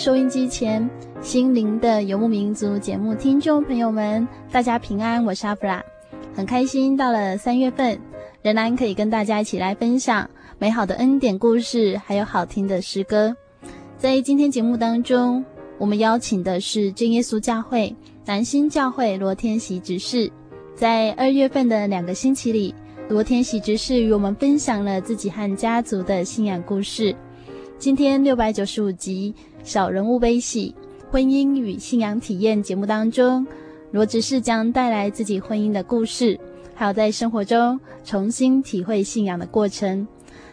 收音机前，心灵的游牧民族节目听众朋友们，大家平安，我是阿弗拉，很开心到了三月份，仍然可以跟大家一起来分享美好的恩典故事，还有好听的诗歌。在今天节目当中，我们邀请的是真耶稣教会南新教会罗天喜执事。在二月份的两个星期里，罗天喜执事与我们分享了自己和家族的信仰故事。今天六百九十五集。小人物悲喜，婚姻与信仰体验节目当中，罗执事将带来自己婚姻的故事，还有在生活中重新体会信仰的过程。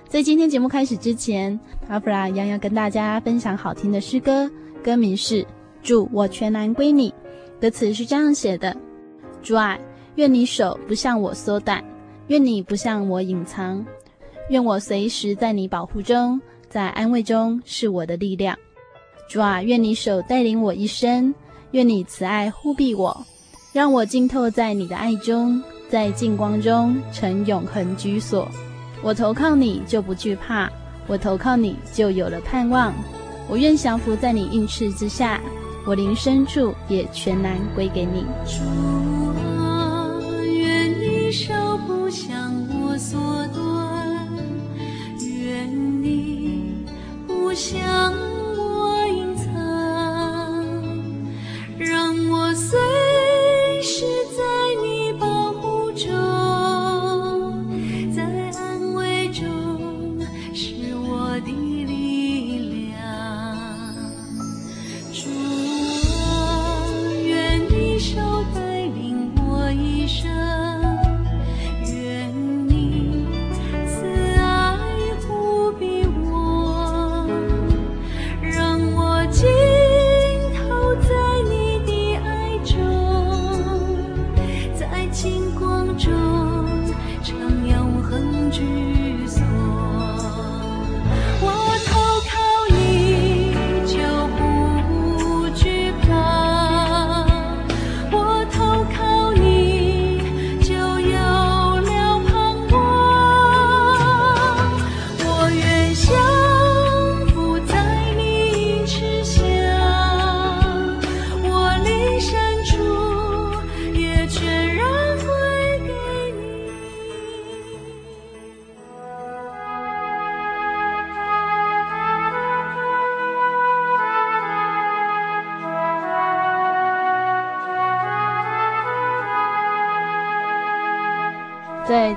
在今天节目开始之前，阿弗拉一样要跟大家分享好听的诗歌，歌名是《祝，我全然归你》，歌词是这样写的：主啊，愿你手不向我缩短，愿你不向我隐藏，愿我随时在你保护中，在安慰中是我的力量。主啊，愿你手带领我一生，愿你慈爱护庇我，让我浸透在你的爱中，在净光中成永恒居所。我投靠你就不惧怕，我投靠你就有了盼望。我愿降服在你应翅之下，我灵深处也全然归给你。主啊，愿你手不向我所断，愿你我想我隐藏让我随时在你保护中向。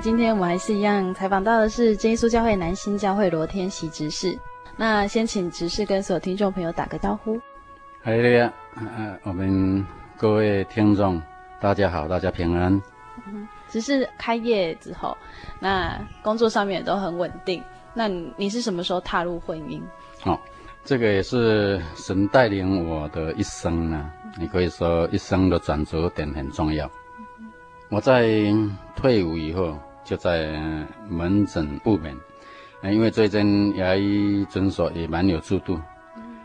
今天我们还是一样采访到的是真耶稣教会南新教会罗天喜执事。那先请执事跟所有听众朋友打个招呼。嗨，大家，呃，我们各位听众，大家好，大家平安。嗯，执事开业之后，那工作上面也都很稳定。那你是什么时候踏入婚姻？哦，这个也是神带领我的一生呢。你可以说一生的转折点很重要。我在退伍以后。就在门诊部门，因为最近牙医诊所也蛮有制度，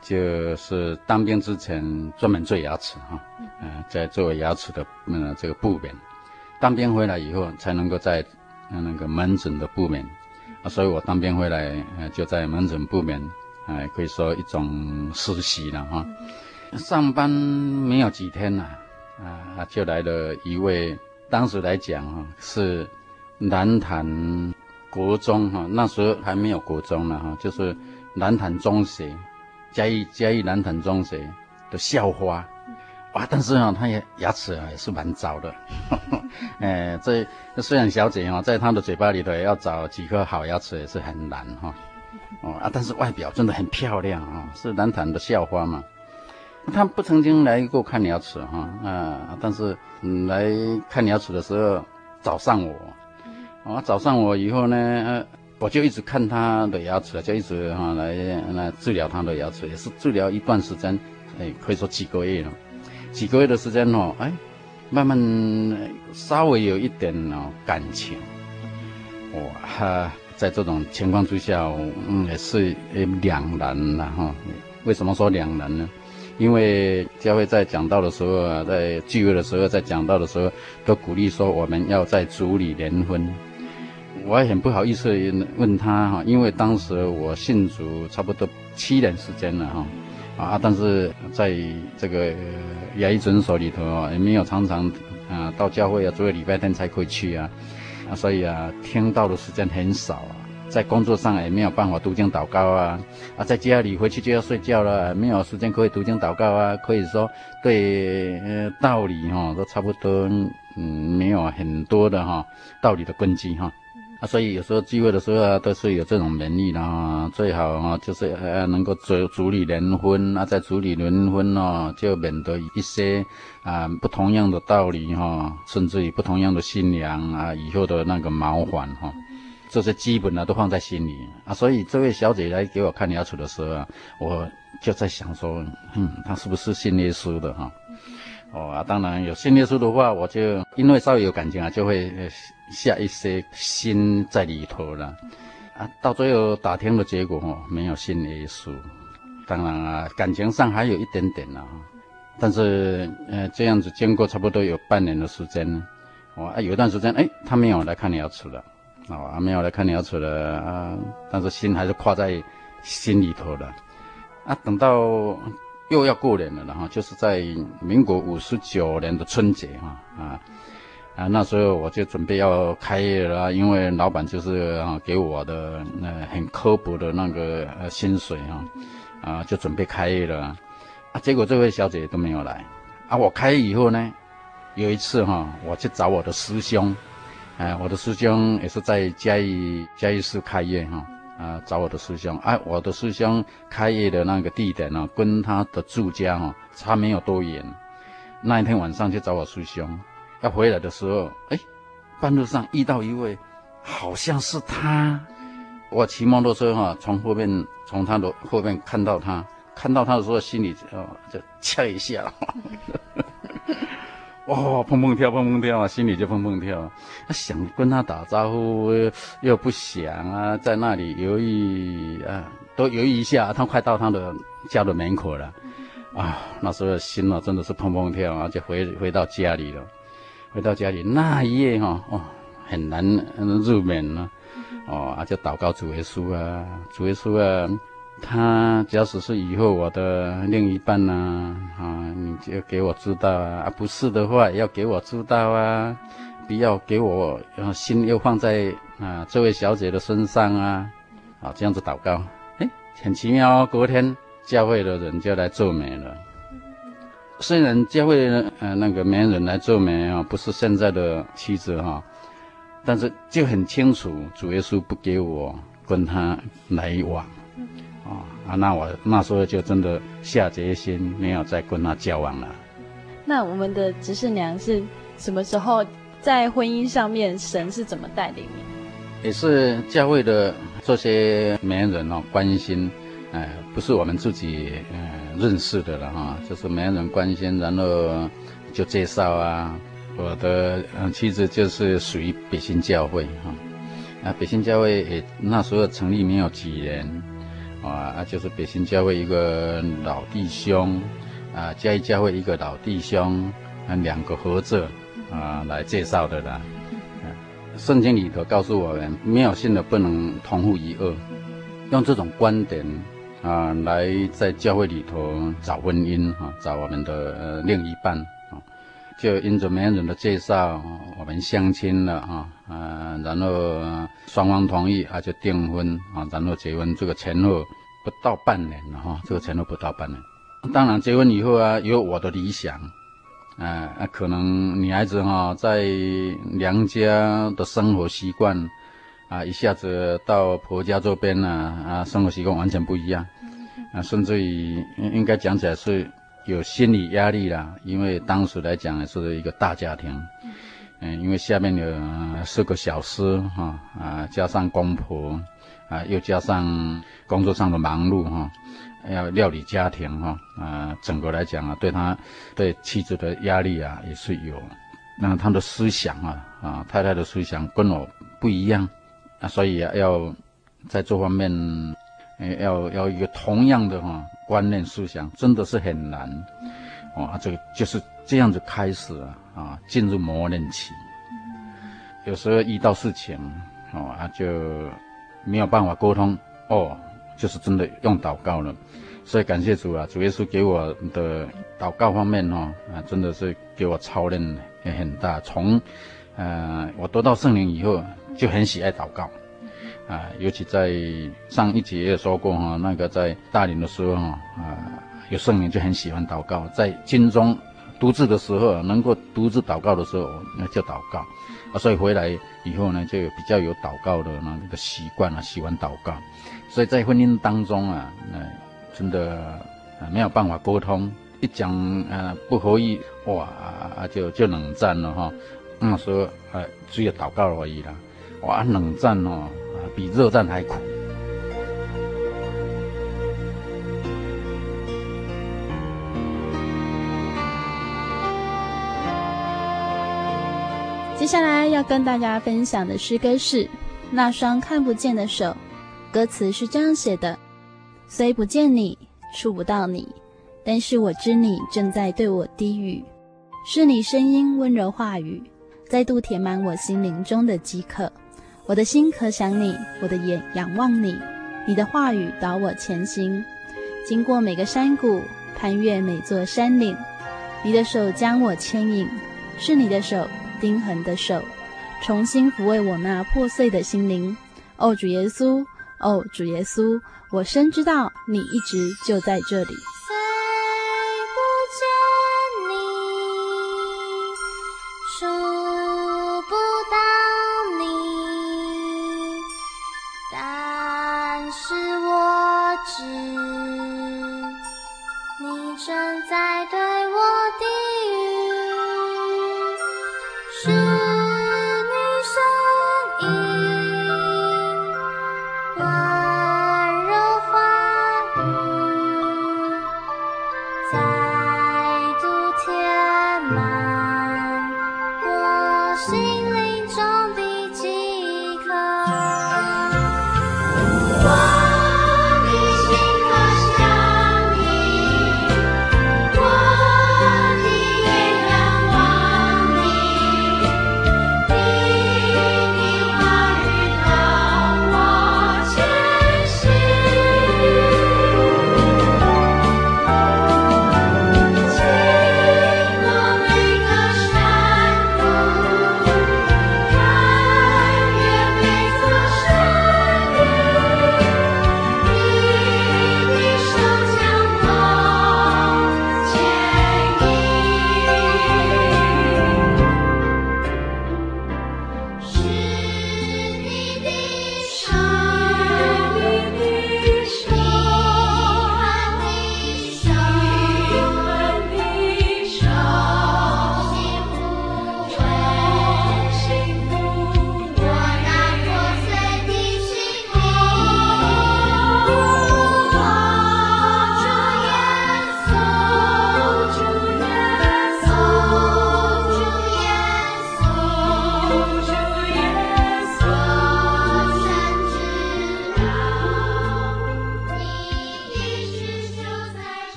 就是当兵之前专门做牙齿哈，嗯，在做牙齿的嗯这个部门，当兵回来以后才能够在那个门诊的部门，啊，所以我当兵回来呃就在门诊部门，哎，可以说一种实习了哈。上班没有几天呐，啊，就来了一位，当时来讲哈是南坛国中哈，那时候还没有国中呢哈，就是南坛中学。嘉义嘉义南坛中学的校花，哇！但是啊，她也牙齿啊也是蛮糟的，哎，这虽然小姐啊，在她的嘴巴里头也要找几颗好牙齿也是很难哈，哦啊，但是外表真的很漂亮啊，是南坛的校花嘛。她不曾经来过看牙齿哈啊，但是嗯来看牙齿的时候找上我，啊找上我以后呢。我就一直看他的牙齿，就一直哈来来治疗他的牙齿，也是治疗一段时间，哎，可以说几个月了，几个月的时间哦，哎，慢慢稍微有一点哦感情，哇哈，在这种情况之下，嗯，也是两难了哈。为什么说两难呢？因为教会在讲道的时候啊，在聚会的时候，在讲道的时候，都鼓励说我们要在主里联婚。我也很不好意思问他哈，因为当时我信主差不多七年时间了哈，啊，但是在这个牙医诊所里头啊，也没有常常啊到教会啊，只有礼拜天才可以去啊，啊，所以啊听到的时间很少啊，在工作上也没有办法读经祷告啊，啊，在家里回去就要睡觉了，没有时间可以读经祷告啊，可以说对呃道理哈都差不多嗯没有很多的哈道理的根基哈。啊，所以有时候聚会的时候啊，都是有这种能力的啊，最好啊，就是呃能够主主里联婚啊，在主里联婚哦，就免得一些啊不同样的道理哈，甚至于不同样的新娘啊，以后的那个麻烦哈，这些基本呢都放在心里啊。所以这位小姐来给我看牙齿的时候啊，我就在想说，嗯，她是不是信耶稣的哈？哦啊，当然有信耶稣的话，我就因为稍微有感情啊，就会下一些心在里头了。啊，到最后打听的结果哦，没有信耶稣。当然啊，感情上还有一点点了。但是呃，这样子经过差不多有半年的时间，哦，有一段时间哎，他没有来看牙齿了，啊，没有来看牙齿了啊，但是心还是挂在心里头了。啊，等到。又要过年了，然后就是在民国五十九年的春节哈啊啊，那时候我就准备要开业了，因为老板就是啊给我的呃很刻薄的那个呃薪水哈啊，就准备开业了啊，结果这位小姐都没有来啊。我开业以后呢，有一次哈，我去找我的师兄，哎，我的师兄也是在嘉义嘉义市开业哈。啊找我的师兄，哎、啊，我的师兄开业的那个地点呢，跟他的住家哈差没有多远。那一天晚上去找我师兄，要回来的时候，哎，半路上遇到一位，好像是他。我骑摩托车哈，从后面从他的后面看到他，看到他的时候，心里就就呛一下。哦，砰砰跳，砰砰跳啊，心里就砰砰跳。他想跟他打招呼，又不想啊，在那里犹豫啊，都犹豫一下。他快到他的家的门口了，啊，那时候心啊真的是砰砰跳啊，就回回到家里了。回到家里那一夜哈，哦，很难入眠了，哦，啊，就祷告主耶稣啊，主耶稣啊。他假使是以后我的另一半呢，啊，你就给我知道啊，啊，不是的话要给我知道啊，不要给我心又放在啊这位小姐的身上啊，啊，这样子祷告，哎，很奇妙哦。隔天教会的人就来做媒了，虽然教会的呃那个媒人来做媒啊，不是现在的妻子哈，但是就很清楚主耶稣不给我跟他来往。哦啊，那我那时候就真的下决心，没有再跟他交往了。那我们的执事娘是什么时候在婚姻上面，神是怎么带领你？也是教会的这些媒人哦，关心，哎，不是我们自己嗯认识的了哈，就是媒人关心，然后就介绍啊。我的嗯妻子就是属于北新教会哈，啊北新教会也那时候成立没有几年。啊，就是北新教会一个老弟兄，啊，嘉义教会一个老弟兄，啊，两个合作啊来介绍的啦。圣经里头告诉我们，没有信的不能同父一轭，用这种观点啊来在教会里头找婚姻啊，找我们的呃另一半啊，就因着媒人的介绍，我们相亲了啊啊，然后双方同意啊就订婚啊，然后结婚，这个前后不到半年了哈，这个前后不到半年。当然结婚以后啊，有我的理想。啊，啊，可能女孩子哈、在娘家的生活习惯，啊，一下子到婆家这边呢，啊，生活习惯完全不一样，啊，甚至于应该讲起来是有心理压力啦，因为当时来讲是一个大家庭，嗯，因为下面有四个小师哈，啊，加上公婆，啊，又加上工作上的忙碌哈。要料理家庭哈，啊，整个来讲啊，对他对妻子的压力啊也是有，那他的思想啊，啊，太太的思想跟我不一样，啊，所以啊，要在这方面，要要一个同样的哈观念思想，真的是很难，啊，这个就是这样子开始啊，啊，进入磨练期，有时候遇到事情，啊，就没有办法沟通哦。就是真的用祷告了，所以感谢主啊！主耶稣给我的祷告方面哦，啊，真的是给我操练也很大。从，呃，我得到圣灵以后，就很喜爱祷告，啊，尤其在上一集也说过哈，那个在大林的时候哈啊，有圣灵就很喜欢祷告，在经中独自的时候，能够独自祷告的时候，那叫祷告，啊，所以回来以后呢，就有比较有祷告的那个习惯啊，喜欢祷告。所以在婚姻当中啊，那、真的啊没有办法沟通，一讲啊不合意，哇啊就就冷战了哈。那时候啊只有祷告而已啦，哇冷战哦比热战还苦。接下来要跟大家分享的诗歌是《那双看不见的手》。歌词是这样写的：虽不见你，触不到你，但是我知你正在对我低语，是你声音温柔话语，再度填满我心灵中的饥渴。我的心可想你，我的眼仰望你，你的话语导我前行，经过每个山谷，攀越每座山岭，你的手将我牵引，是你的手，钉痕的手，重新抚慰我那破碎的心灵。哦，主耶稣。哦，主耶稣，我深知道你一直就在这里。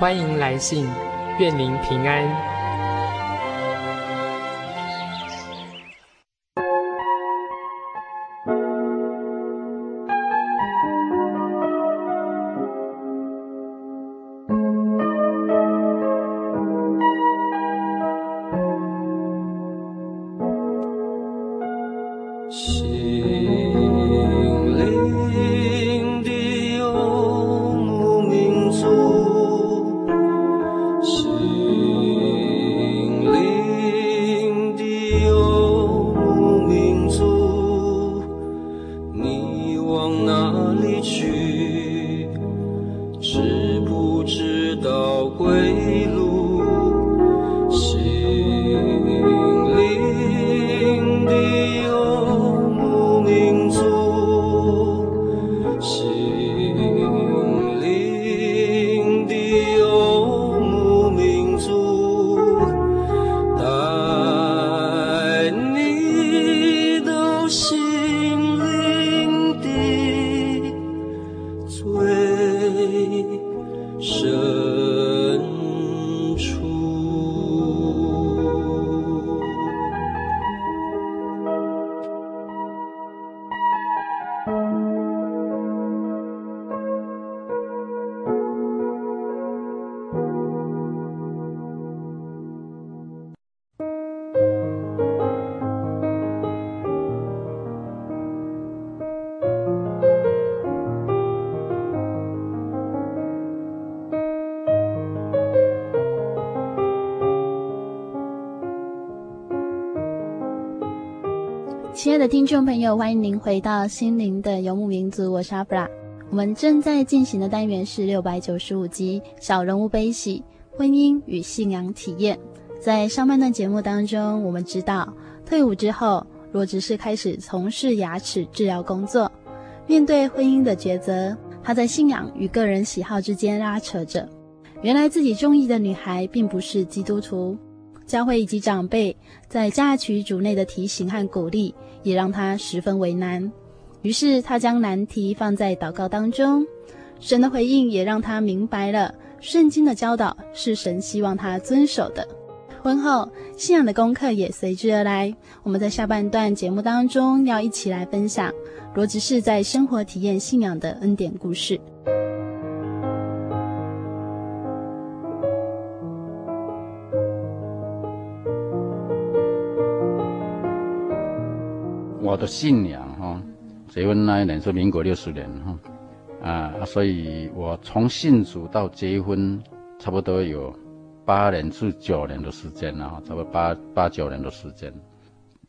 欢迎来信，愿您平安。听众朋友，欢迎您回到心灵的游牧民族，我是阿布拉。我们正在进行的单元是六百九十五集《小人物悲喜：婚姻与信仰体验》。在上半段节目当中，我们知道退伍之后，罗执事开始从事牙齿治疗工作。面对婚姻的抉择，他在信仰与个人喜好之间拉扯着。原来自己中意的女孩并不是基督徒。教会以及长辈在嫁娶主内的提醒和鼓励，也让他十分为难。于是他将难题放在祷告当中，神的回应也让他明白了圣经的教导是神希望他遵守的。婚后信仰的功课也随之而来。我们在下半段节目当中要一起来分享罗执事在生活体验信仰的恩典故事。我的信仰哈，结婚那一年是民国六十年哈，啊，所以我从信主到结婚，差不多有八年至九年的时间了哈，差不多八八九年的时间。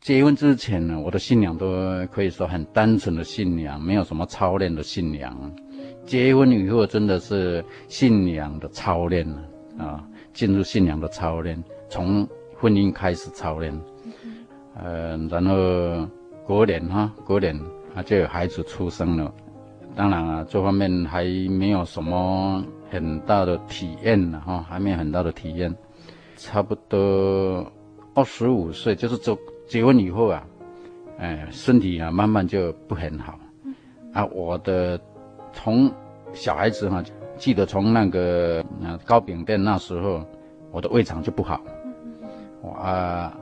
结婚之前呢，我的信仰都可以说很单纯的信仰，没有什么操练的信仰。结婚以后真的是信仰的操练啊，进入信仰的操练，从婚姻开始操练，嗯、呃，然后。过年哈，过年啊就有孩子出生了。当然啊，这方面还没有什么很大的体验呢哈，还没有很大的体验。差不多二十五岁，就是走结婚以后啊，哎，身体啊慢慢就不很好。啊，我的从小孩子哈，记得从那个啊糕饼店那时候，我的胃肠就不好。我啊，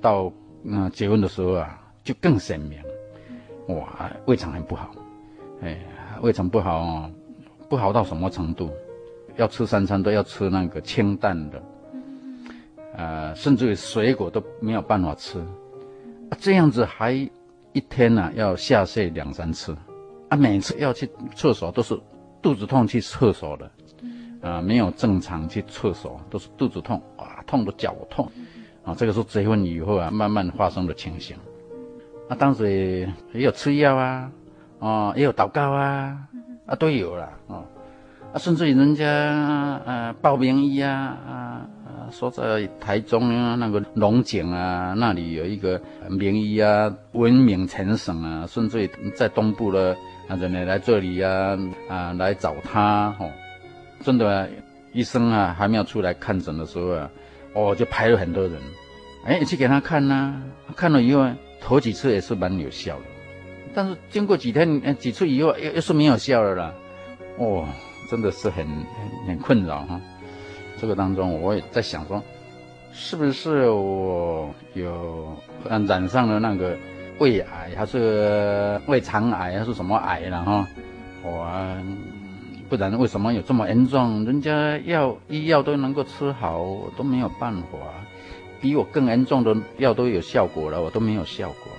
到那结婚的时候啊。就更鲜明，哇，胃肠很不好，哎，胃肠不好哦，不好到什么程度？要吃三餐都要吃那个清淡的，呃，甚至于水果都没有办法吃，啊，这样子还一天呢，要下泻两三次，啊，每次要去厕所都是肚子痛去厕所的，啊，没有正常去厕所，都是肚子痛，哇，痛得脚痛，啊，这个是结婚以后啊慢慢发生的情形。啊，当时也有吃药啊，哦，也有祷告啊，啊，都有了，哦，啊，甚至于人家呃报名医啊啊，说在台中啊那个龙井啊那里有一个名医啊，闻名全省啊，甚至在东部的啊人呢来这里啊啊来找他哦，真的医生啊还没有出来看诊的时候啊，哦就排了很多人，哎去给他看呐、啊，看了以后头几次也是蛮有效的，但是经过几天几次以后又又是没有效了啦，哦。真的是很很困扰哈，这个当中我也在想说，是不是我有染上了那个胃癌，还是胃肠癌，还是什么癌了哈？我不然为什么有这么严重？人家药医药都能够吃好，都没有办法。比我更严重的药都有效果了，我都没有效果。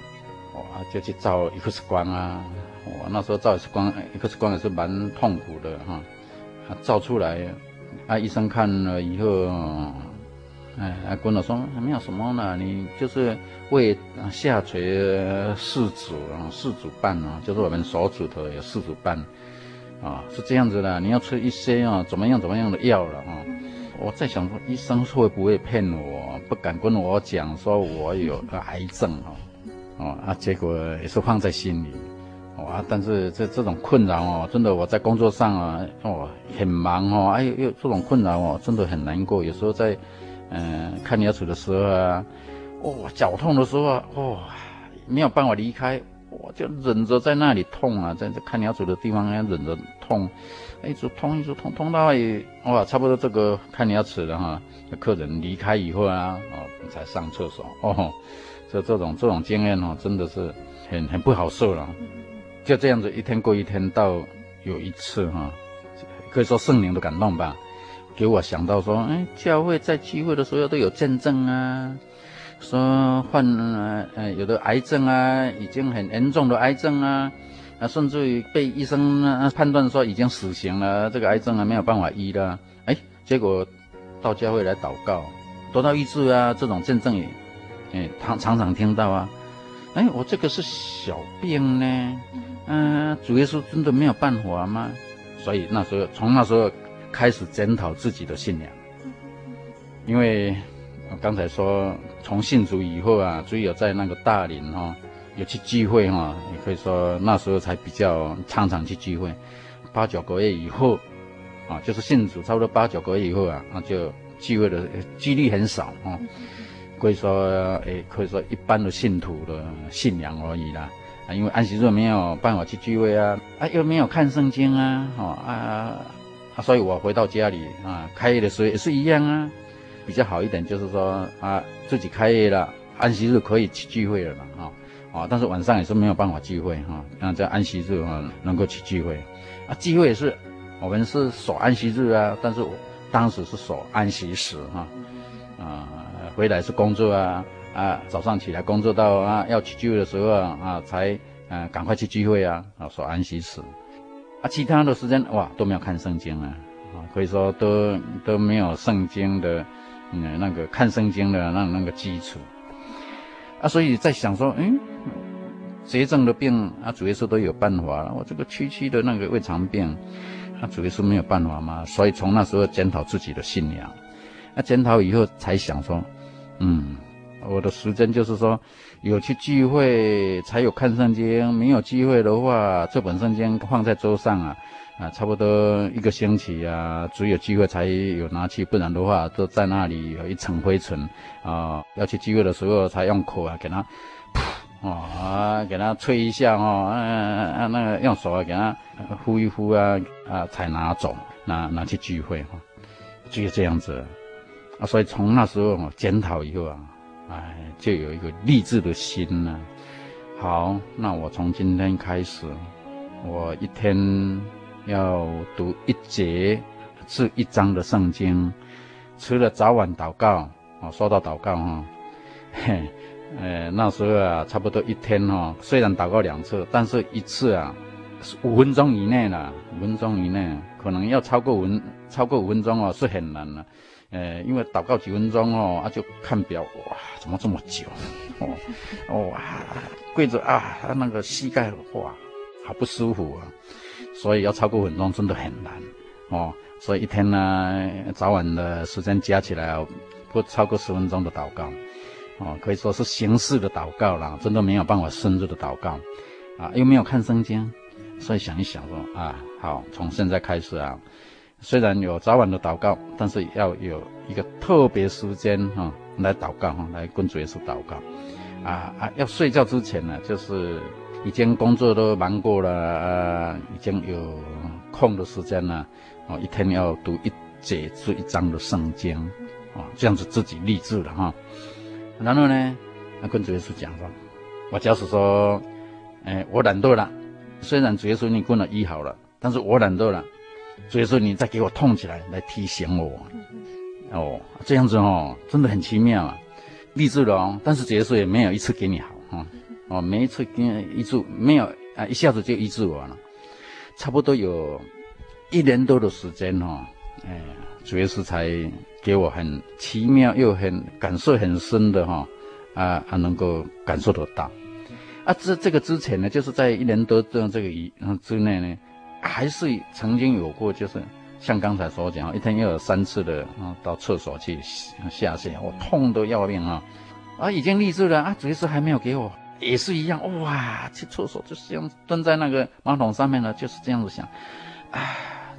我就去照 X 光啊，我那时候照 X 光，X 光也是蛮痛苦的哈。照出来，啊，医生看了以后，哎，还跟我说没有什么呢，你就是胃下垂四指啊，四指半啊，就是我们手指头有四指半，啊，是这样子的，你要吃一些啊，怎么样怎么样的药了啊？我在想，医生会不会骗我？不敢跟我讲说我有癌症哦，哦，啊，结果也是放在心里。啊，但是这这种困扰哦，真的我在工作上啊，哦，很忙哦，哎，又这种困扰哦，真的很难过。有时候在，嗯、呃，看牙齿的时候啊，哦，脚痛的时候啊，哦，没有办法离开，我就忍着在那里痛啊，在这看牙齿的地方要忍着痛，一直痛一直痛，痛到也哇，差不多这个看牙齿的哈，客人离开以后啊，哦，才上厕所哦，这这种这种经验哦，真的是很很不好受了。就这样子一天过一天，到有一次哈，可以说圣灵的感动吧，给我想到说，哎，教会在聚会的时候都有见证啊，说患呃有的癌症啊，已经很严重的癌症啊，啊甚至于被医生啊判断说已经死刑了，这个癌症啊没有办法医了，哎，结果到教会来祷告，得到医治啊，这种见证也，哎，常常常听到啊，哎，我这个是小病呢。嗯、呃，主耶稣真的没有办法吗？所以那时候，从那时候开始检讨自己的信仰。因为我刚才说，从信主以后啊，只有在那个大林哈、哦，有去聚会哈，也可以说那时候才比较常常去聚会。八九个月以后，啊，就是信主差不多八九个月以后啊，那就聚会的几率很少啊，可以说，诶，可以说一般的信徒的信仰而已啦。啊，因为安息日没有办法去聚会啊，啊，又没有看圣经啊，哦啊，啊，所以我回到家里啊，开业的时候也是一样啊，比较好一点就是说啊，自己开业了，安息日可以去聚会了嘛，啊，啊，但是晚上也是没有办法聚会哈，啊，在安息日啊能够去聚会，啊，聚会也是我们是守安息日啊，但是我当时是守安息时哈，啊，啊，回来是工作啊。啊，早上起来工作到啊要去聚会的时候啊，啊才啊赶快去聚会啊，啊守安息时，啊其他的时间哇都没有看圣经啊，啊可以说都都没有圣经的嗯那个看圣经的那那个基础，啊所以在想说，嗯，绝症的病啊主耶稣都有办法了，我这个区区的那个胃肠病，啊主耶稣没有办法吗？所以从那时候检讨自己的信仰，啊检讨以后才想说，嗯。我的时间就是说，有去聚会才有看圣经，没有聚会的话，这本圣经放在桌上啊，啊，差不多一个星期啊，只有聚会才有拿去，不然的话都在那里有一层灰尘啊。要去聚会的时候才用口啊给它，噗啊，给它吹一下哦，啊啊那个用手啊给它呼一呼啊啊才拿走，拿拿去聚会哈，就是这样子啊。所以从那时候检讨以后啊。哎，就有一个励志的心呢。好，那我从今天开始，我一天要读一节至一章的圣经，除了早晚祷告。哦，说到祷告哈，嘿，呃，那时候啊，差不多一天哈，虽然祷告两次，但是一次啊，五分钟以内了，五分钟以内，可能要超过五超过五分钟哦，是很难了。呃，因为祷告几分钟哦，啊就看表，哇，怎么这么久？哦，哦啊，跪着啊，他那个膝盖哇，好不舒服啊，所以要超过五分钟真的很难。哦，所以一天呢，早晚的时间加起来不超过十分钟的祷告，哦，可以说是形式的祷告啦，真的没有办法深入的祷告，啊，又没有看圣经，所以想一想说啊，好，从现在开始啊，虽然有早晚的祷告，但是要有一个特别时间哈、来祷告哈，来跟主耶稣祷告，啊啊，要睡觉之前呢，就是已经工作都忙过了，啊，已经有空的时间了，哦，一天要读一节至一章的圣经。哦，这样子自己立志了哈，然后呢，那跟主耶稣讲说，我假使说，哎，我懒惰了，虽然主耶稣你跟我医好了，但是我懒惰了，主耶稣你再给我痛起来来提醒我，哦，这样子哦，真的很奇妙啊，立志了哦，但是主耶稣也没有一次给你好哈，每一次给你医治没有啊，一下子就医治我了，差不多有一年多的时间哦，哎，主要是才。给我很奇妙又很感受很深的哈，啊啊能够感受得到，啊这这个之前呢，就是在一年多这这个以之内呢，还是曾经有过，就是像刚才所讲，一天要有三次的啊到厕所去下泻，我痛得要命啊，啊已经立志了啊，主要是还没有给我，也是一样哇，去厕所就是这样蹲在那个马桶上面呢，就是这样子想，啊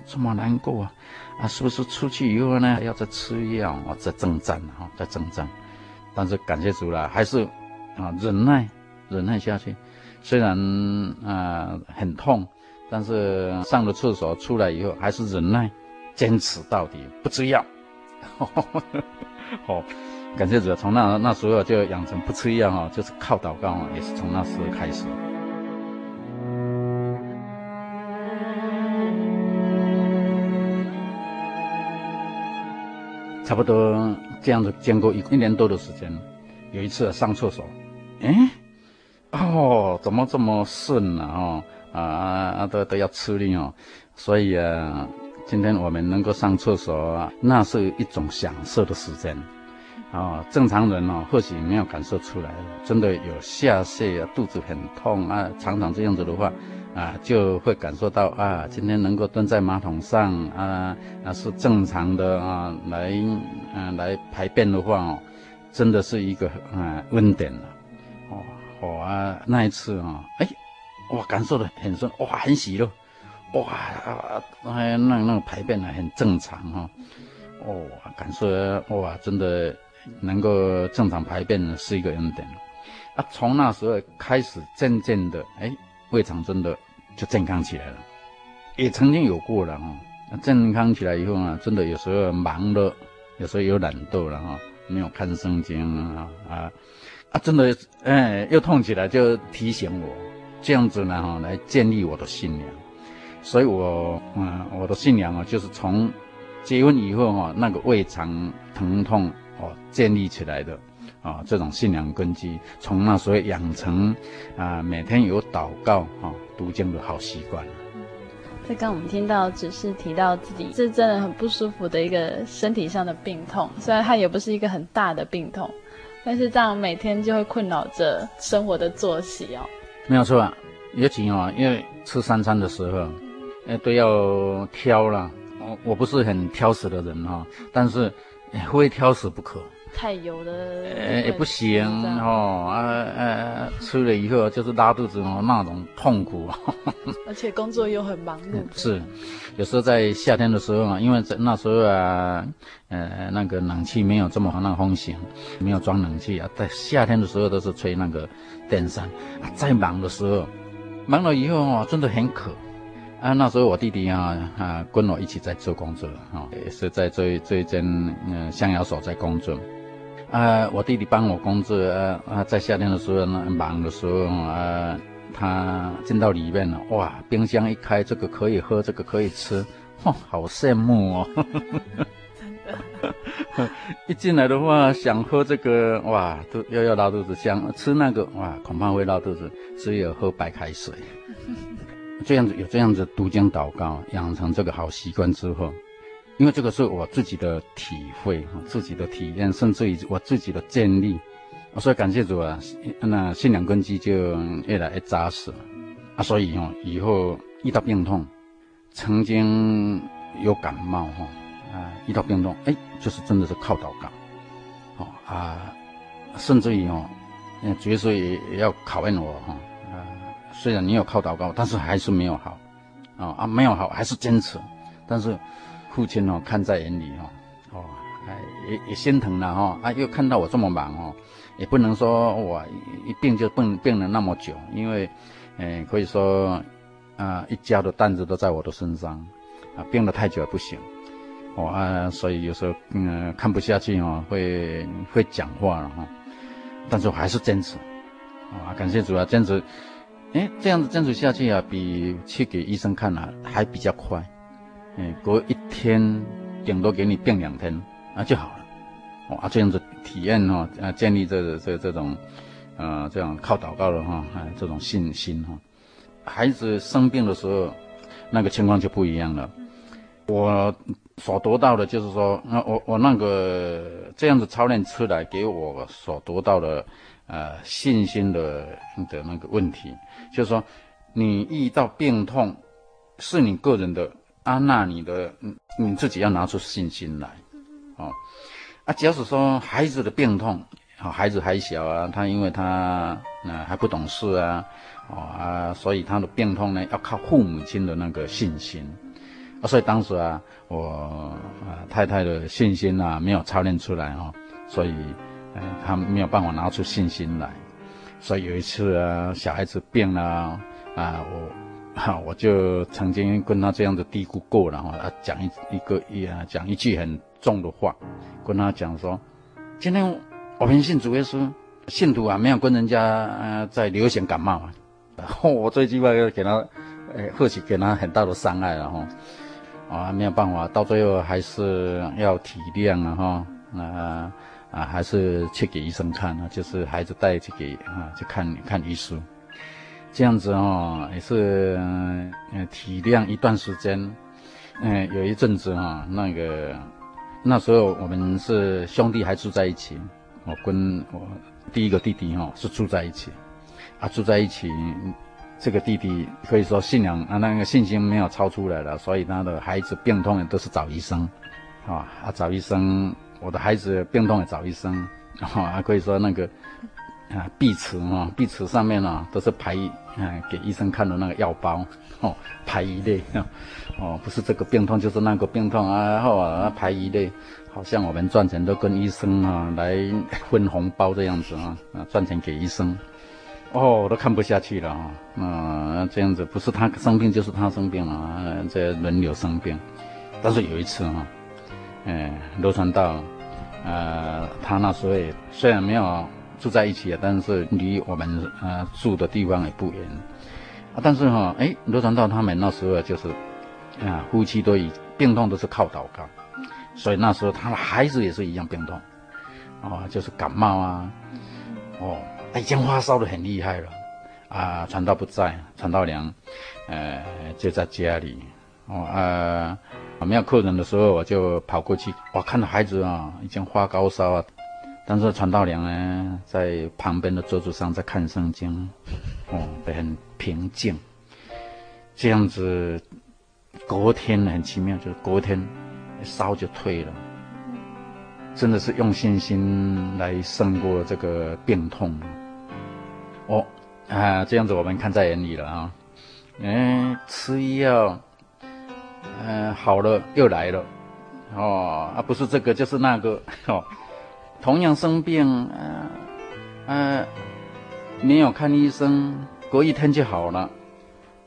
这么难过啊。啊，是不是出去以后呢，要再吃药啊，再征战哈，再征战。但是感谢主了，还是啊忍耐，忍耐下去。虽然啊很痛，但是上了厕所出来以后，还是忍耐，坚持到底，不吃药。好 感谢主，从那那时候就养成不吃药哈，就是靠祷告，也是从那时候开始。差不多这样子经过一一年多的时间，有一次上厕所，哎，哦，怎么这么顺呢？哦，啊啊都都要吃力哦，所以啊，今天我们能够上厕所，那是一种享受的时间，啊，正常人哦或许没有感受出来，真的有下泻啊，肚子很痛啊，常常这样子的话。啊，就会感受到啊，今天能够蹲在马桶上啊，啊是正常的啊，来啊来排便的话哦，真的是一个啊温点了，哦哦啊那一次啊，哎，哇感受的很深，哇很喜乐，哇啊还那那个排便呢很正常哈，哦感受哇真的能够正常排便是一个恩典，啊从那时候开始渐渐的哎胃肠真的。就健康起来了，也曾经有过了哈。那健康起来以后呢，真的有时候忙了，有时候有懒惰了哈，没有看圣经啊啊啊，真的哎又痛起来，就提醒我这样子呢哈，来建立我的信仰。所以我嗯，我的信仰啊，就是从结婚以后哈，那个胃肠疼痛哦建立起来的。啊，这种信仰根基，从那时候养成，啊，每天有祷告啊，读经的好习惯。这刚我们听到，只是提到自己是真的很不舒服的一个身体上的病痛，虽然它也不是一个很大的病痛，但是这样每天就会困扰着生活的作息哦。没有错啊，尤其啊，因为吃三餐的时候，哎，都要挑了。我我不是很挑食的人哈，但是非挑食不可。太油的，呃，也不行哦，啊呃，吃了以后就是拉肚子哦，那种痛苦，而且工作又很忙碌。是，有时候在夏天的时候啊，因为在那时候啊，呃，那个冷气没有这么好，那个风行没有装冷气啊，在夏天的时候都是吹那个电扇啊，在忙的时候，忙了以后哦，真的很渴。啊，那时候我弟弟啊啊跟我一起在做工作啊，也是在这这一间嗯象牙所在工作。啊，我弟弟帮我工作，啊啊，在夏天的时候呢，忙的时候啊，他进到里面了，哇，冰箱一开，这个可以喝，这个可以吃，哇，好羡慕哦。真的。一进来的话，想喝这个，哇，都又要拉肚子；想吃那个，哇，恐怕会拉肚子，只有喝白开水。这样子有这样子读经祷告，养成这个好习惯之后。因为这个是我自己的体会，自己的体验，甚至于我自己的建立，所以感谢主啊，那信仰根基就越来越扎实啊。所以哦，以后遇到病痛，曾经有感冒哈啊，遇到病痛，哎，就是真的是靠祷告，哦啊，甚至于哦，主耶稣也也要考验我哈，虽然你有靠祷告，但是还是没有好，啊啊没有好，还是坚持，但是父亲哦看在眼里哈，哦，也也心疼了哈啊，又看到我这么忙哦，也不能说我一病就病病了那么久，因为，嗯，可以说啊一家的担子都在我的身上。啊，病了太久不行，哦啊，所以有时候嗯看不下去哦，会会讲话了哈，但是我还是坚持，啊，感谢主啊，坚持，哎，这样子坚持下去啊，比去给医生看啊还比较快，哎，隔一天顶多给你病两天啊就好了，哦啊，这样子体验哈，啊，建立这这这种，呃，这样靠祷告的哈，这种信心哈，孩子生病的时候，那个情况就不一样了。我所得到的，就是说，那我我那个这样子操练出来，给我所得到的，呃，信心的的那个问题，就是说，你遇到病痛，是你个人的啊，那你的你自己要拿出信心来，哦，啊，假使说孩子的病痛，啊，孩子还小啊，他因为他呃还不懂事啊，哦啊，所以他的病痛呢，要靠父母亲的那个信心。啊，所以当时啊，我啊太太的信心啊没有操练出来哦，所以，呃，他没有办法拿出信心来。所以有一次啊，小孩子病了啊，我 哈、我就曾经跟他这样子嘀咕过然后，啊讲一一个一啊讲一句很重的话，跟他讲说，今天我们信主耶稣，信徒啊没有跟人家呃在流行感冒啊，然后我这句话又给他，呃或许给他很大的伤害了哈。啊，没有办法，到最后还是要体谅啊，哈，啊啊，还是去给医生看啊，就是孩子带去给啊，去看看医生，这样子哦，也是嗯、体谅一段时间，嗯、有一阵子哈，那个那时候我们是兄弟还住在一起，我跟我第一个弟弟哈是住在一起，啊，住在一起。这个弟弟可以说信仰啊，那个信心没有超出来了，所以他的孩子病痛也都是找医生，啊啊找医生，我的孩子病痛也找医生，啊可以说那个啊壁池啊壁池上面啊都是排啊给医生看的那个药包，哦排一类，哦不是这个病痛就是那个病痛啊，然后排一类，好像我们赚钱都跟医生啊来分红包这样子啊啊赚钱给医生。哦，我都看不下去了啊！嗯，这样子不是他生病就是他生病了啊，这轮流生病。但是有一次哈，哎，罗传道，呃，他那时候也虽然没有住在一起啊，但是离我们呃住的地方也不远。啊，但是哈，哎，罗传道他们那时候就是，啊，夫妻都以病痛都是靠祷告，所以那时候他的孩子也是一样病痛，哦，就是感冒啊，哦。他已经发烧得很厉害了，啊，传道不在，传道娘，呃，就在家里，哦，啊，没有客人的时候，我就跑过去，我看到孩子啊，已经发高烧啊，但是传道娘呢，在旁边的桌子上在看圣经，哦，很平静，这样子，隔天很奇妙，就是隔天烧就退了。真的是用信心来胜过这个病痛，哦，啊，这样子我们看在眼里了啊，嗯，吃药，嗯，好了又来了，哦，啊，不是这个就是那个，哦，同样生病，嗯，嗯，没有看医生，隔一天就好了，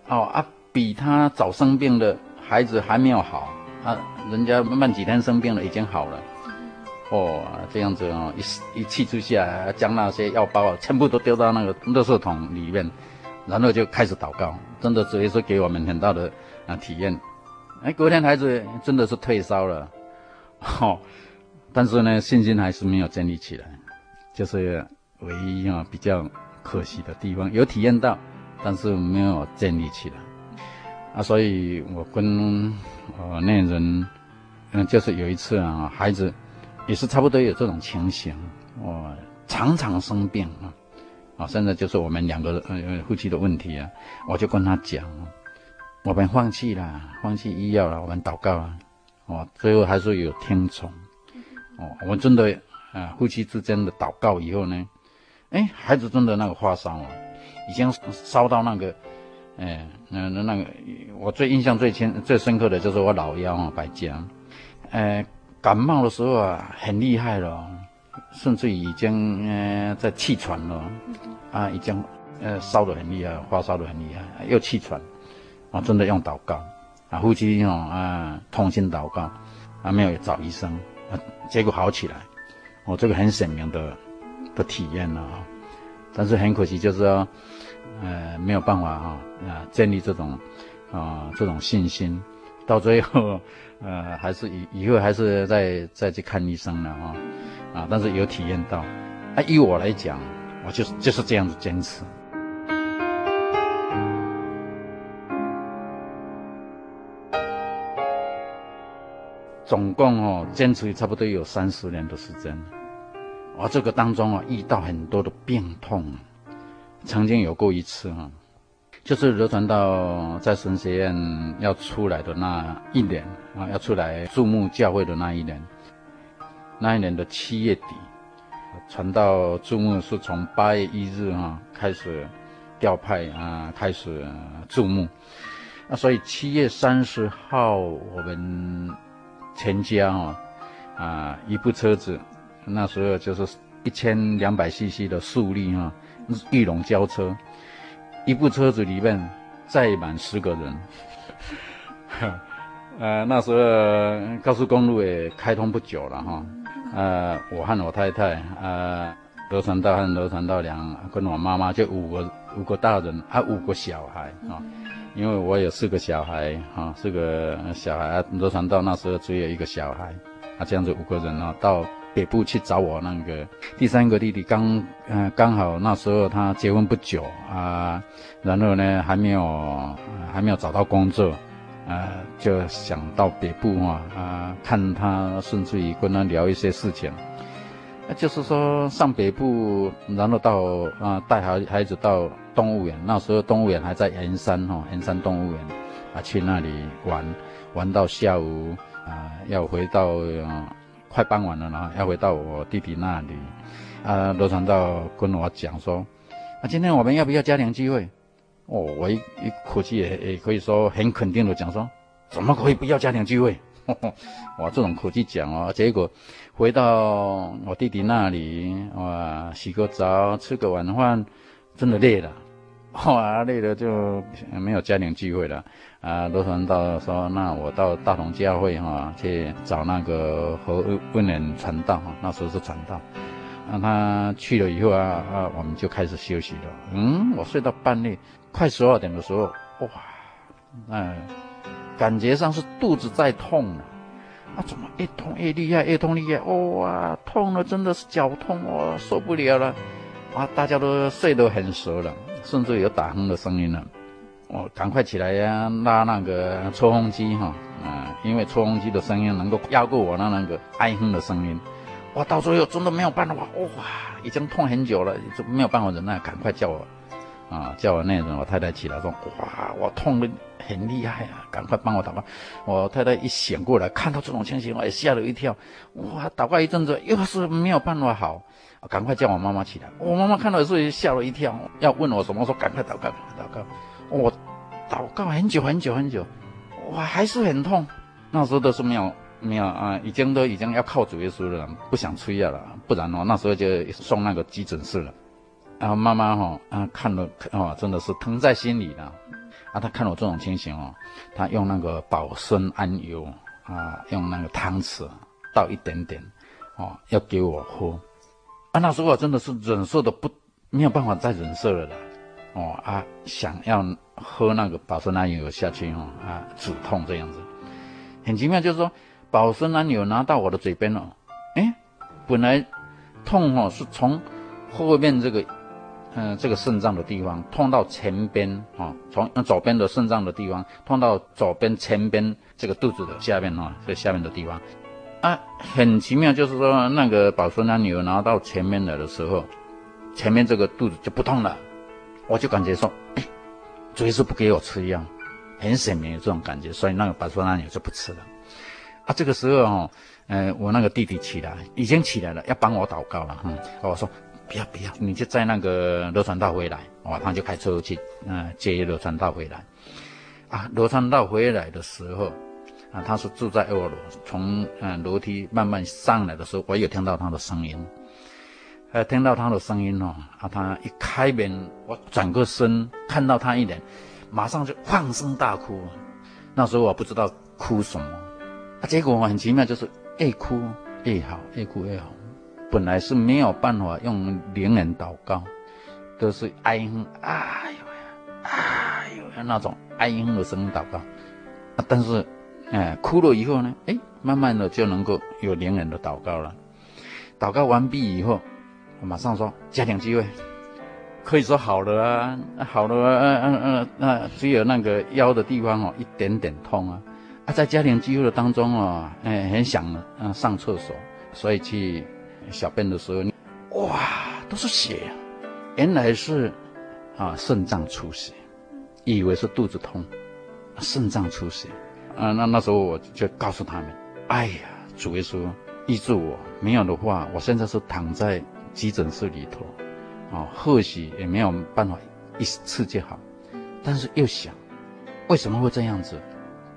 哦，啊，比他早生病的孩子还没有好，啊，人家慢慢几天生病了已经好了。哦，这样子哦，一一气之下，将那些药包啊，全部都丢到那个垃圾桶里面，然后就开始祷告，真的直接是给我们很大的啊体验。哎，隔天孩子真的是退烧了，哦，但是呢，信心还是没有建立起来，就是唯一啊比较可惜的地方，有体验到，但是没有建立起来。啊，所以我跟呃那人，嗯，就是有一次啊，孩子。也是差不多有这种情形，哦，常常生病啊，啊，现在就是我们两个呃夫妻的问题啊，我就跟他讲，我们放弃了，放弃医药了，我们祷告了，哦，最后还是有听从，哦，我们真的啊，夫妻之间的祷告以后呢，哎，孩子真的那个发烧啊，已经烧到那个，哎，那那那个，我最印象最深最深刻的就是我老幺啊，百家，呃，感冒的时候啊，很厉害了，甚至已经呃在气喘了，啊，已经呃烧得很厉害，发烧得很厉害，又气喘。啊，真的用祷告，啊，夫妻哦啊，同心祷告，啊，没有找医生，啊，结果好起来，我、哦、这个很鲜明的的体验了啊，但是很可惜，就是说，呃，没有办法哈啊，建立这种啊这种信心，到最后，呃，还是以以后还是再再去看医生了啊，啊，但是有体验到，啊，以我来讲，我就是就是这样子坚持。总共哦，坚持差不多有三十年的时间。我这个当中啊，遇到很多的病痛。曾经有过一次啊，就是流传道在神学院要出来的那一年啊，要出来注目教会的那一年。那一年的七月底，传道注目是从八月一日啊开始调派啊，开始注目。那所以七月三十号我们。全家哦，啊，一部车子，那时候就是一千两百 CC 的速力哈，玉龙轿车，一部车子里面载满十个人。呃，那时候高速公路也开通不久了哈，呃，我和我太太，呃，罗传道和罗传道两跟我妈妈就五个五个大人，还五个小孩啊。因为我有四个小孩，哈、四个小孩，罗传道那时候只有一个小孩，啊，这样子五个人啊，到北部去找我那个第三个弟弟刚，刚好那时候他结婚不久啊，然后呢还没有还没有找到工作，啊，就想到北部啊，啊，看他甚至于跟他聊一些事情，就是说上北部，然后到啊带孩孩子到。动物园那时候，动物园还在圆山哈，圆山动物园啊，去那里玩，玩到下午啊，要回到、快傍晚了，然后要回到我弟弟那里啊。罗传道跟我讲说，啊，今天我们要不要家庭聚会？哦，我一一口气也也可以说很肯定的讲说，怎么可以不要家庭聚会？呵呵哇，这种口气讲哦，结果回到我弟弟那里哇，洗个澡，吃个晚饭。真的累了，哇，累了就没有家庭聚会了。啊，罗传道说：“那我到大同教会哈、去找那个何文年传道哈，那时候是传道。那、他去了以后啊啊，我们就开始休息了。嗯，我睡到半夜快十二点的时候，哇，嗯，感觉上是肚子在痛了。啊，啊怎么越痛越厉害，越痛厉害？哦哇，痛了，真的是脚痛哦，受不了了。”啊，大家都睡得很熟了，甚至有打鼾的声音了。我赶快起来呀，拉那个抽风机哈，啊，因为抽风机的声音能够压过我那那个哀哼的声音。哇，到最后真的没有办法，哇，已经痛很久了，就没有办法忍耐，赶快叫我，啊，叫我那人我太太起来说，哇，我痛得很厉害啊，赶快帮我祷告。我太太一醒过来，看到这种情形，我也吓了一跳。哇，祷告一阵子，又是没有办法好。赶快叫我妈妈起来！我妈妈看到的时候也吓了一跳，要问我什么，说赶快祷告，赶快祷告。我祷告很久很久很久，哇，还是很痛。那时候都是没有没有啊，已经都已经要靠主耶稣了，不想吃药了，不然哦，那时候就送那个急诊室了。然后妈妈哈啊看了哦，真的是疼在心里了。啊，他看我这种情形哦，他用那个保参安油啊，用那个汤匙倒一点点哦，要给我喝。啊，那时候我真的是忍受的不没有办法再忍受了啦，哦啊，想要喝那个保参安油下去哦啊止痛这样子，很奇妙，就是说保参安油拿到我的嘴边哦，哎，本来痛哦是从后面这个嗯、这个肾脏的地方痛到前边啊，从左边的肾脏的地方痛到左边前边这个肚子的下面啊，这下面的地方。啊，很奇妙，就是说那个保参安油拿到前面来的时候，前面这个肚子就不痛了，我就感觉说，哎，主耶稣不给我吃药，很显明有这种感觉，所以那个把说那牛就不吃了。啊，这个时候哦，呃，我那个弟弟起来，已经起来了，要帮我祷告了。嗯，我说不要不要，你就在那个罗传道回来。哦，他就开车去，嗯、接罗传道回来。啊，罗传道回来的时候，啊，他是住在二楼，从嗯楼梯慢慢上来的时候，我有听到他的声音。呃，听到他的声音哦，啊，他一开门，我转过身看到他一脸，马上就放声大哭。那时候我不知道哭什么，啊，结果我很奇妙，就是越哭越好，越哭越好。本来是没有办法用灵人祷告，都是哀哼，哎呦呀，哎呦呀那种哀哼的声音祷告。但是，哎，哭了以后呢，哎，慢慢的就能够有灵人的祷告了。祷告完毕以后。马上说家庭聚会，可以说好了啊，好了啊，嗯嗯嗯，那只有那个腰的地方哦，一点点痛啊。啊，在家庭聚会的当中哦，哎，很想嗯上厕所，所以去小便的时候，哇，都是血，原来是啊肾脏出血，以为是肚子痛，肾脏出血啊。那那时候我就告诉他们，哎呀，主耶稣医治我，没有的话，我现在是躺在。急诊室里头，啊，或许也没有办法一次就好，但是又想，为什么会这样子？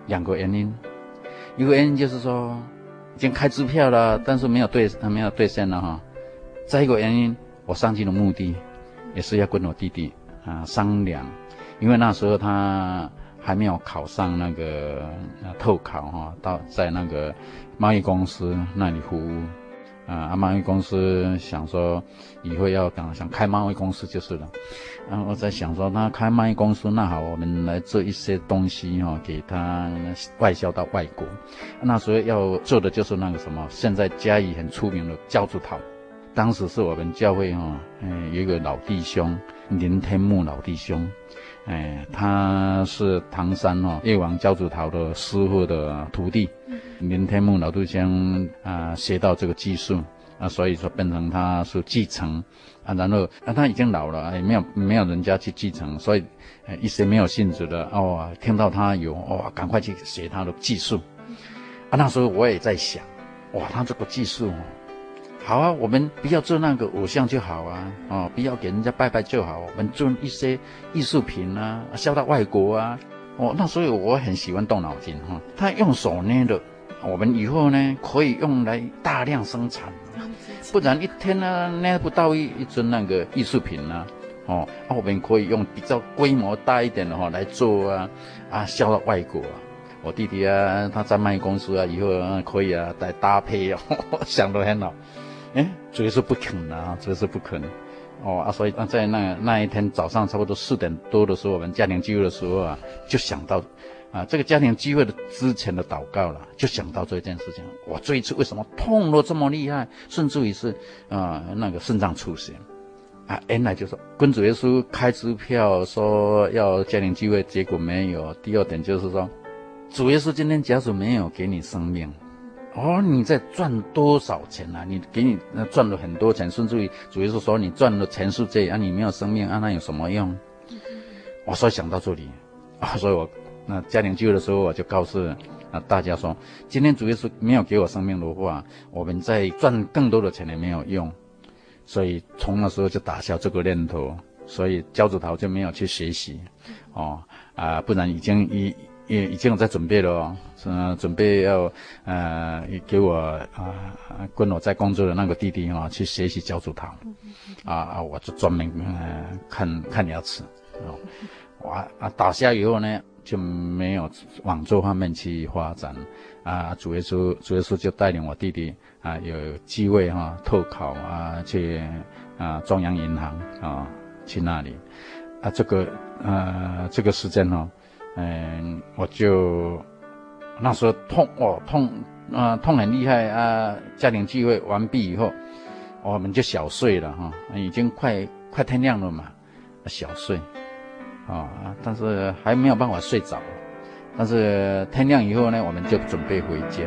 两个原因，一个原因就是说，已经开支票了，但是没有兑，没有兑现了哈。再一个原因，我上去的目的，也是要跟我弟弟啊商量，因为那时候他还没有考上那个特考哈，到在那个贸易公司那里服务。啊，贸易公司想说以后要想想开贸易公司就是了。然后我在想说，那开贸易公司那好，我们来做一些东西哈，给他外销到外国。那时候要做的就是那个什么，现在嘉义很出名的教主堂。当时是我们教会哈，嗯，有一个老弟兄林天木老弟兄，哎，他是唐山哦叶王焦竹桃的师傅的徒弟。林天木老杜先啊，学到这个技术啊，所以说变成他是继承啊，然后啊他已经老了，也没有没有人家去继承，所以一些没有性质的哦，听到他有哦，赶快去学他的技术啊。那时候我也在想，哇，他这个技术哦好啊，我们不要做那个偶像就好啊，哦，不要给人家拜拜就好，我们做一些艺术品啊，销到外国啊，哦，那所以我很喜欢动脑筋哈，他用手捏的。我们以后呢，可以用来大量生产，不然一天呢捏不到一一尊那个艺术品呢，哦，我们可以用比较规模大一点的哈来做啊，啊销到外国啊。我弟弟啊，他在卖公司啊，以后可以啊来搭配哦，想得很好。哎，主要是不可能啊，主要是不可能。哦啊，所以在那那一天早上差不多四点多的时候，我们家庭聚会的时候啊，就想到。啊，这个家庭聚会的之前的祷告了，就想到这件事情。我这一次为什么痛得这么厉害，甚至于是啊那个肾脏出血啊？原来就是跟主耶稣开支票说要家庭聚会，结果没有。第二点就是说，主耶稣今天假如没有给你生命，哦，你在赚多少钱啊？你给你赚了很多钱，甚至于主耶稣说你赚了钱是这啊，你没有生命啊，那有什么用？我所以想到这里啊，所以我。那家庭聚会的时候，我就告诉啊大家说，今天主耶稣没有给我生命的话，我们再赚更多的钱也没有用，所以从那时候就打消这个念头，所以焦子桃就没有去学习，哦啊，不然已经一已已经在准备了哦，嗯，准备要呃给我啊跟我在工作的那个弟弟啊去学习教主堂，啊啊，我就专门呃看看牙齿，哦，哇啊打下以后呢。就没有往这方面去发展啊！主耶稣，主耶稣就带领我弟弟啊，有机会哈、啊，特考啊，去啊中央银行啊，去那里啊，这个呃这个时间哈，嗯，我就那时候痛哦痛啊痛很厉害啊！家庭聚会完毕以后，我们就小睡了哈、已经快快天亮了嘛，小睡。啊、但是还没有办法睡着。但是天亮以后呢，我们就准备回家。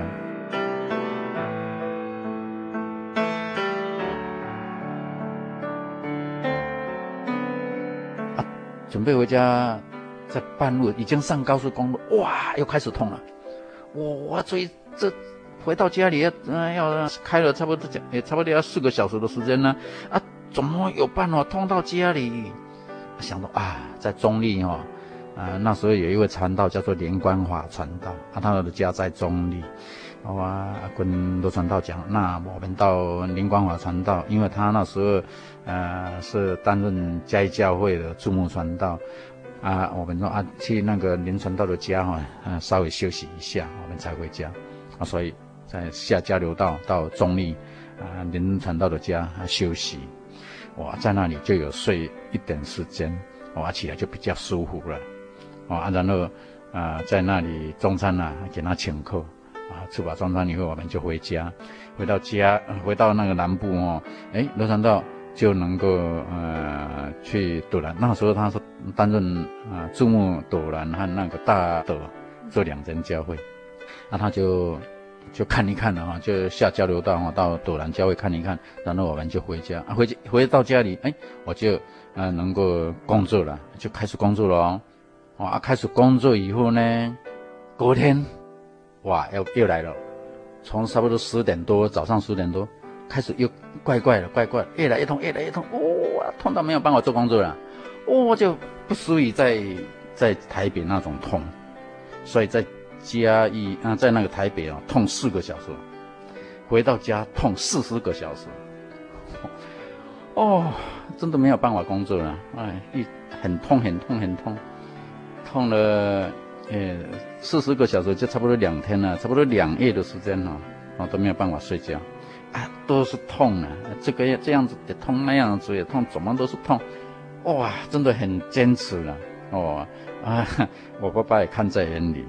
准备回家，在半路已经上高速公路，哇，又开始痛了。我我所以这回到家里要嗯要开了差不多讲也差不多要四个小时的时间呢啊，怎么有办法痛到家里？想到啊，在中坜哦，啊那时候有一位禅道叫做连关华传道，啊他的家在中坜。好啊，跟罗传道讲，那我们到莲关华传道，因为他那时候，呃，是担任嘉义教会的驻牧传道，啊，我们说啊，去那个莲传道的家哈，啊，稍微休息一下，我们才回家，啊，所以在下交流道到中立，啊，莲传道的家啊休息，哇，在那里就有睡一点时间，哇，起来就比较舒服了，啊，然后啊，在那里中餐呢，给他请客。啊，吃饱中餐以后，我们就回家。回到家，回到那个南部哦，哎，罗传道就能够呃去斗兰。那时候他是担任啊驻牧斗兰和那个大斗这两间教会，那他就就看一看了哈，就下交流道哈，到斗南教会看一看，然后我们就回家。啊，回回到家里，哎，我就呃能够工作了，就开始工作了哦。啊，开始工作以后呢，隔天。哇，又又来了，从差不多十点多，早上十点多开始又怪怪的，怪怪的，越来越痛，越来越痛，哇，痛到没有办法做工作了，哇，就不属于在在台北那种痛，所以在嘉义啊，在那个台北啊，痛四个小时，回到家痛四十个小时，哦，真的没有办法工作了，哎，一很痛，很痛，很痛，痛了。呃，四十个小时就差不多两天了，差不多两夜的时间哈，啊都没有办法睡觉，都是痛啊，这个这样子也痛，那样子也痛，怎么都是痛，哇，真的很坚持了，哦啊，我爸爸也看在眼里，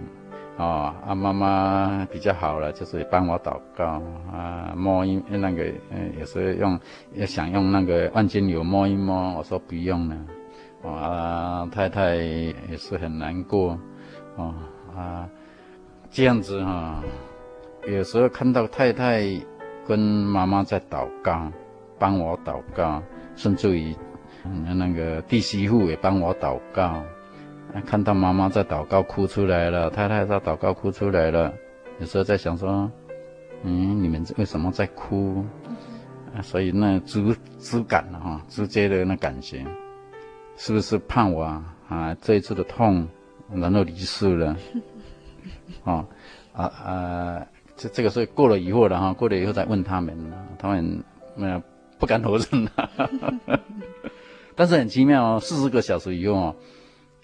哦啊妈妈比较好了，就是帮我祷告啊，摸一那个，嗯，有时候用也想用那个万金油摸一摸，我说不用了，啊太太也是很难过。哦啊，这样子哈、有时候看到太太跟妈妈在祷告，帮我祷告，甚至于那个弟媳妇也帮我祷告，看到妈妈在祷告哭出来了，太太在祷告哭出来了，有时候在想说，嗯，你们为什么在哭？所以那直直感哈，直接的那感觉，是不是怕我啊？啊，这一次的痛。然后离世了，啊，啊啊，这这个是过了以后了哈，过了以后再问他们，他们没不敢否认，但是很奇妙哦，四十个小时以后哦，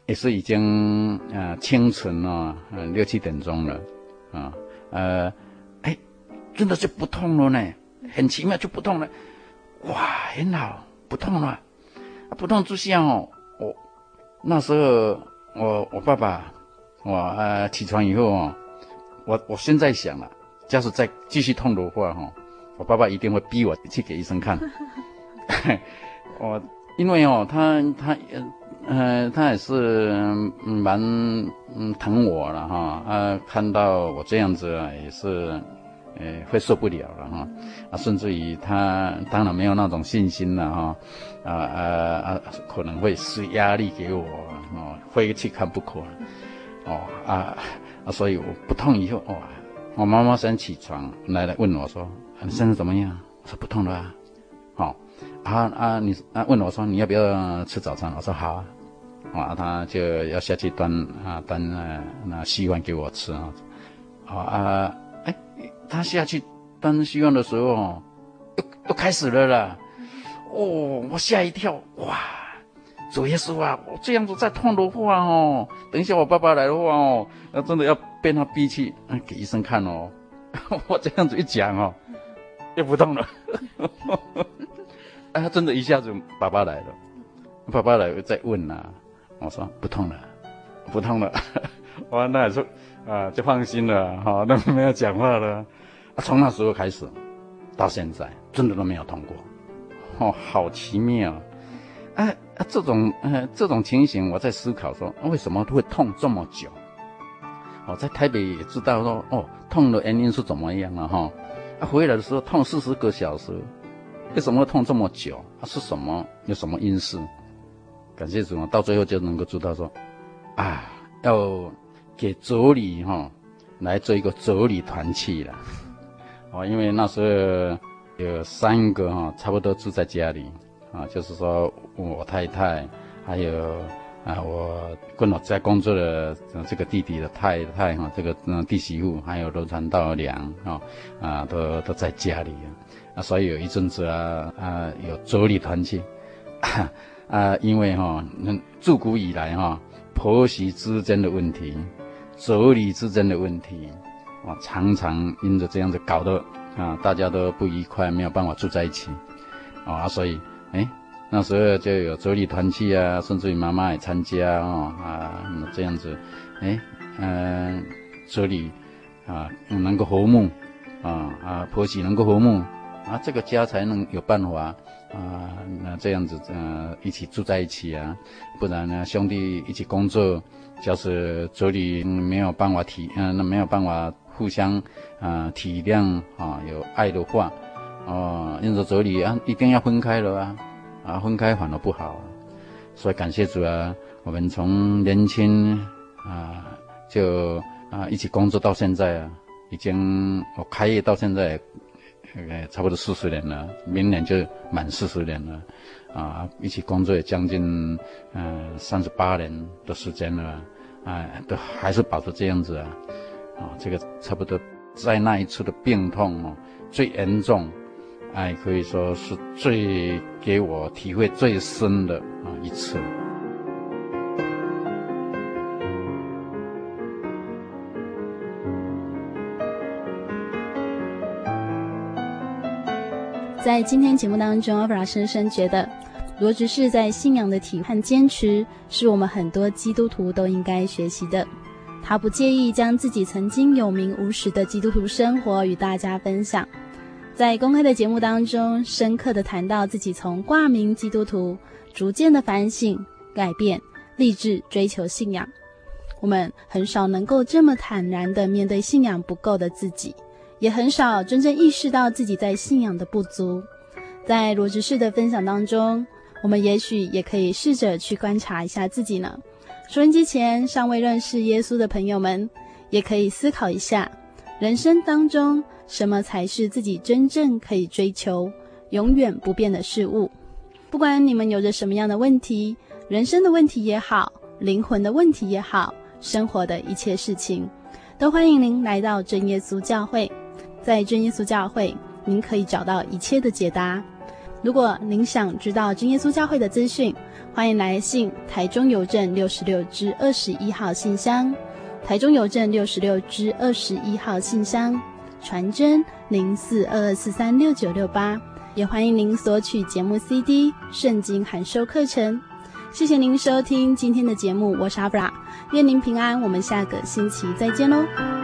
也是已经啊清晨了，嗯六七点钟了，啊呃，哎，真的就不痛了呢，很奇妙就不痛了，哇，很好，不痛了，不痛之下哦，我那时候。我我爸爸，我呃起床以后哦，我我现在想了，假使再继续痛的话哈，我爸爸一定会逼我去给医生看。我因为哦，他他呃他也是蛮嗯疼我了哈，啊看到我这样子啊也是。呃，会受不了了哈，啊，甚至于他当然没有那种信心了哈，啊啊啊，可能会施压力给我，哦，非去看不可，哦啊啊，所以我不痛以后哇，我妈妈先起床来来问我说，你身子怎么样？我说不痛了啊，好，啊啊你啊问我说你要不要吃早餐？我说好啊，啊他就要下去端啊端啊那稀饭给我吃啊，好啊。他下去端稀饭的时候，又又开始了啦。哦，我吓一跳，哇！主耶稣啊，我这样子再痛的话哦，等一下我爸爸来的话哦，那真的要被他逼去给医生看哦。我这样子一讲哦，又不痛了。啊，真的一下子爸爸来了，爸爸来再问呐，我说不痛了，不痛了。我那也说啊，就放心了，哈，那没有讲话了。从那时候开始，到现在真的都没有痛过，哦，好奇妙，啊，这种呃这种情形，我在思考说，为什么会痛这么久？我在台北也知道说，哦，痛的原因是怎么样了哈？啊，回来的时候痛四十个小时，为什么痛这么久？啊，是什么？有什么因素？感谢主，到最后就能够知道说，啊，要给妯娌哈来做一个妯娌团契了。哦，因为那时候有三个哈，差不多住在家里啊，就是说我太太，还有啊我跟我在工作的这个弟弟的太太哈，这个嗯弟媳妇，还有罗传道娘啊啊，都都在家里啊，所以有一阵子啊啊有妯娌团契啊，因为哈，自古以来哈，婆媳之间的问题，妯娌之间的问题。啊，常常因着这样子搞得啊，大家都不愉快，没有办法住在一起，啊，所以哎，那时候就有妯娌团契啊，甚至于妈妈也参加啊，啊，这样子，哎，嗯、呃，妯娌啊能够和睦，啊啊婆媳能够和睦，啊这个家才能有办法啊，那这样子呃一起住在一起啊，不然呢兄弟一起工作，就是妯娌没有办法体，嗯、那没有办法。互相啊、体谅啊，有爱的话，哦，因着妯娌啊，一定要分开了啊，啊，分开反而不好，所以感谢主啊，我们从年轻啊就啊一起工作到现在啊，已经我开业到现在，呃，差不多四十年了，明年就满四十年了，啊，一起工作也将近嗯三十八年的时间了，啊，都还是保持这样子啊。啊，这个差不多在那一次的病痛哦，最严重，哎，可以说是最给我体会最深的啊一次。在今天节目当中，阿布拉深深觉得，罗执事在信仰的体和坚持，是我们很多基督徒都应该学习的。他不介意将自己曾经有名无实的基督徒生活与大家分享，在公开的节目当中，深刻的谈到自己从挂名基督徒，逐渐的反省、改变、立志追求信仰。我们很少能够这么坦然的面对信仰不够的自己，也很少真正意识到自己在信仰的不足。在罗执事的分享当中，我们也许也可以试着去观察一下自己呢。收音机前尚未认识耶稣的朋友们，也可以思考一下：人生当中什么才是自己真正可以追求、永远不变的事物？不管你们有着什么样的问题，人生的问题也好，灵魂的问题也好，生活的一切事情，都欢迎您来到真耶稣教会。在真耶稣教会，您可以找到一切的解答。如果您想知道真耶稣教会的资讯，欢迎来信台中邮政六十六支二十一号信箱，台中邮政六十六支二十一号信箱，传真零四二二四三六九六八，也欢迎您索取节目 CD《圣经函授课程》。谢谢您收听今天的节目，我是阿布拉，愿您平安，我们下个星期再见喽。